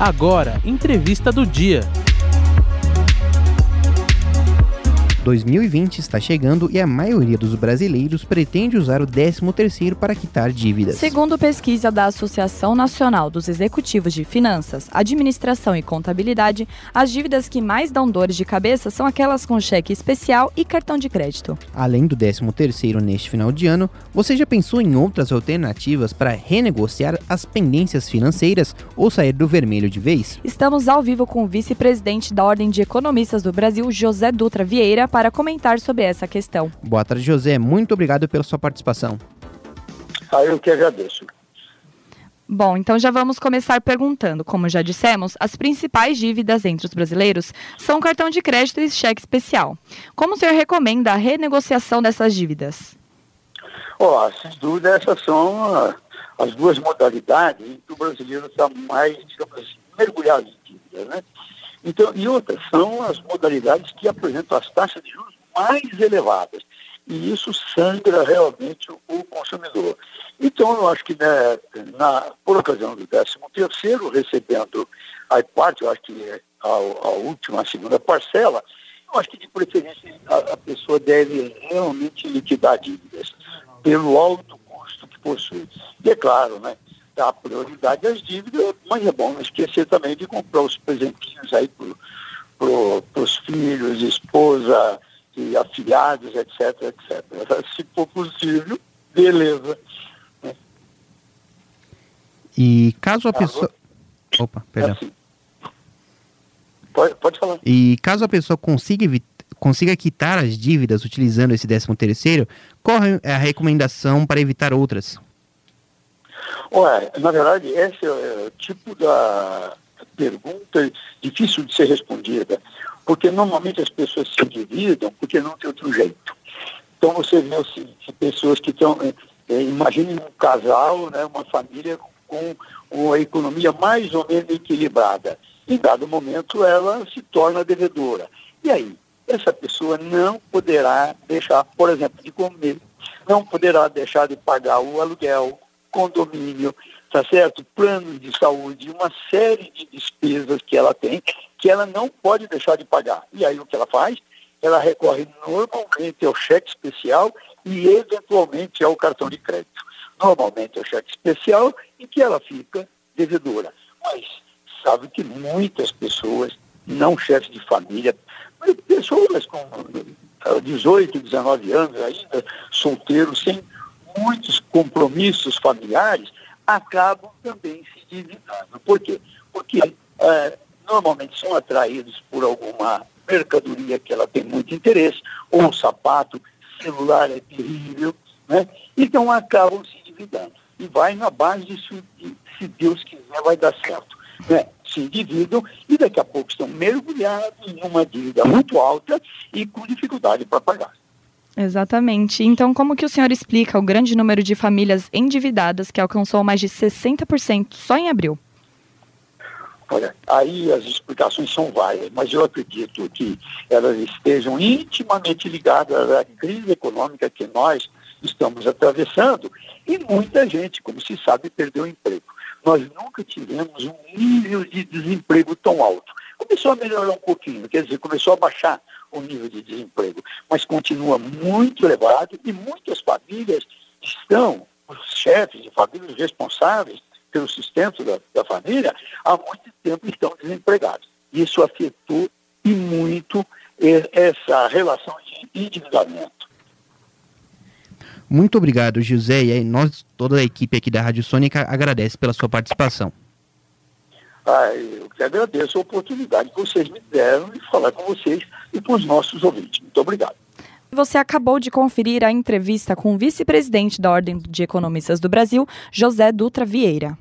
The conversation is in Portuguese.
Agora, entrevista do dia. 2020 está chegando e a maioria dos brasileiros pretende usar o 13º para quitar dívidas. Segundo pesquisa da Associação Nacional dos Executivos de Finanças, Administração e Contabilidade, as dívidas que mais dão dores de cabeça são aquelas com cheque especial e cartão de crédito. Além do 13º neste final de ano, você já pensou em outras alternativas para renegociar as pendências financeiras ou sair do vermelho de vez? Estamos ao vivo com o vice-presidente da Ordem de Economistas do Brasil, José Dutra Vieira, para comentar sobre essa questão. Boa tarde, José. Muito obrigado pela sua participação. Ah, eu que agradeço. Bom, então já vamos começar perguntando. Como já dissemos, as principais dívidas entre os brasileiros são cartão de crédito e cheque especial. Como o senhor recomenda a renegociação dessas dívidas? Oh, sem dúvida, essas são uh, as duas modalidades em que o brasileiro está mais, digamos assim, mergulhado em dívidas, né? Então, e outras são as modalidades que apresentam as taxas de juros mais elevadas. E isso sangra realmente o consumidor. Então, eu acho que né, na, por ocasião do 13 terceiro, recebendo a parte, eu acho que é a, a, última, a segunda parcela, eu acho que de preferência a, a pessoa deve realmente liquidar dívidas pelo alto custo que possui. E é claro, né? Dar prioridade às dívidas, mas é bom não esquecer também de comprar os presentinhos aí para pro, os filhos, esposa e afiliados, etc, etc. Se for possível, beleza. E caso a pessoa. Opa, perdão. Assim. Pode, pode falar. E caso a pessoa consiga, consiga quitar as dívidas utilizando esse 13 terceiro, qual é a recomendação para evitar outras? Olha, na verdade, esse é o tipo da pergunta difícil de ser respondida, porque normalmente as pessoas se endividam porque não tem outro jeito. Então você vê assim, pessoas que estão, é, é, imagine um casal, né, uma família com uma economia mais ou menos equilibrada. Em dado momento ela se torna devedora. E aí? Essa pessoa não poderá deixar, por exemplo, de comer, não poderá deixar de pagar o aluguel, condomínio, tá certo? Plano de saúde, uma série de despesas que ela tem que ela não pode deixar de pagar. E aí o que ela faz? Ela recorre normalmente ao cheque especial e eventualmente ao cartão de crédito. Normalmente ao cheque especial e que ela fica devedora. Mas sabe que muitas pessoas, não chefes de família, pessoas com 18, 19 anos ainda, solteiros, sem muitos compromissos familiares acabam também se endividando. Por quê? Porque é, normalmente são atraídos por alguma mercadoria que ela tem muito interesse, ou um sapato, celular é terrível, né? então acabam se endividando. E vai na base de se Deus quiser vai dar certo. Né? Se endividam e daqui a pouco estão mergulhados em uma dívida muito alta e com dificuldade para pagar. Exatamente. Então, como que o senhor explica o grande número de famílias endividadas que alcançou mais de 60% só em abril? Olha, aí as explicações são várias, mas eu acredito que elas estejam intimamente ligadas à crise econômica que nós estamos atravessando e muita gente, como se sabe, perdeu o emprego. Nós nunca tivemos um nível de desemprego tão alto. Começou a melhorar um pouquinho, quer dizer, começou a baixar o nível de desemprego, mas continua muito elevado e muitas famílias estão, os chefes de famílias responsáveis pelo sustento da, da família, há muito tempo estão desempregados. Isso afetou e muito essa relação de endividamento. Muito obrigado, José. E nós, toda a equipe aqui da Rádio Sônica, agradece pela sua participação. Ah, eu que agradeço a oportunidade que vocês me deram de falar com vocês e com os nossos ouvintes. Muito obrigado. Você acabou de conferir a entrevista com o vice-presidente da Ordem de Economistas do Brasil, José Dutra Vieira.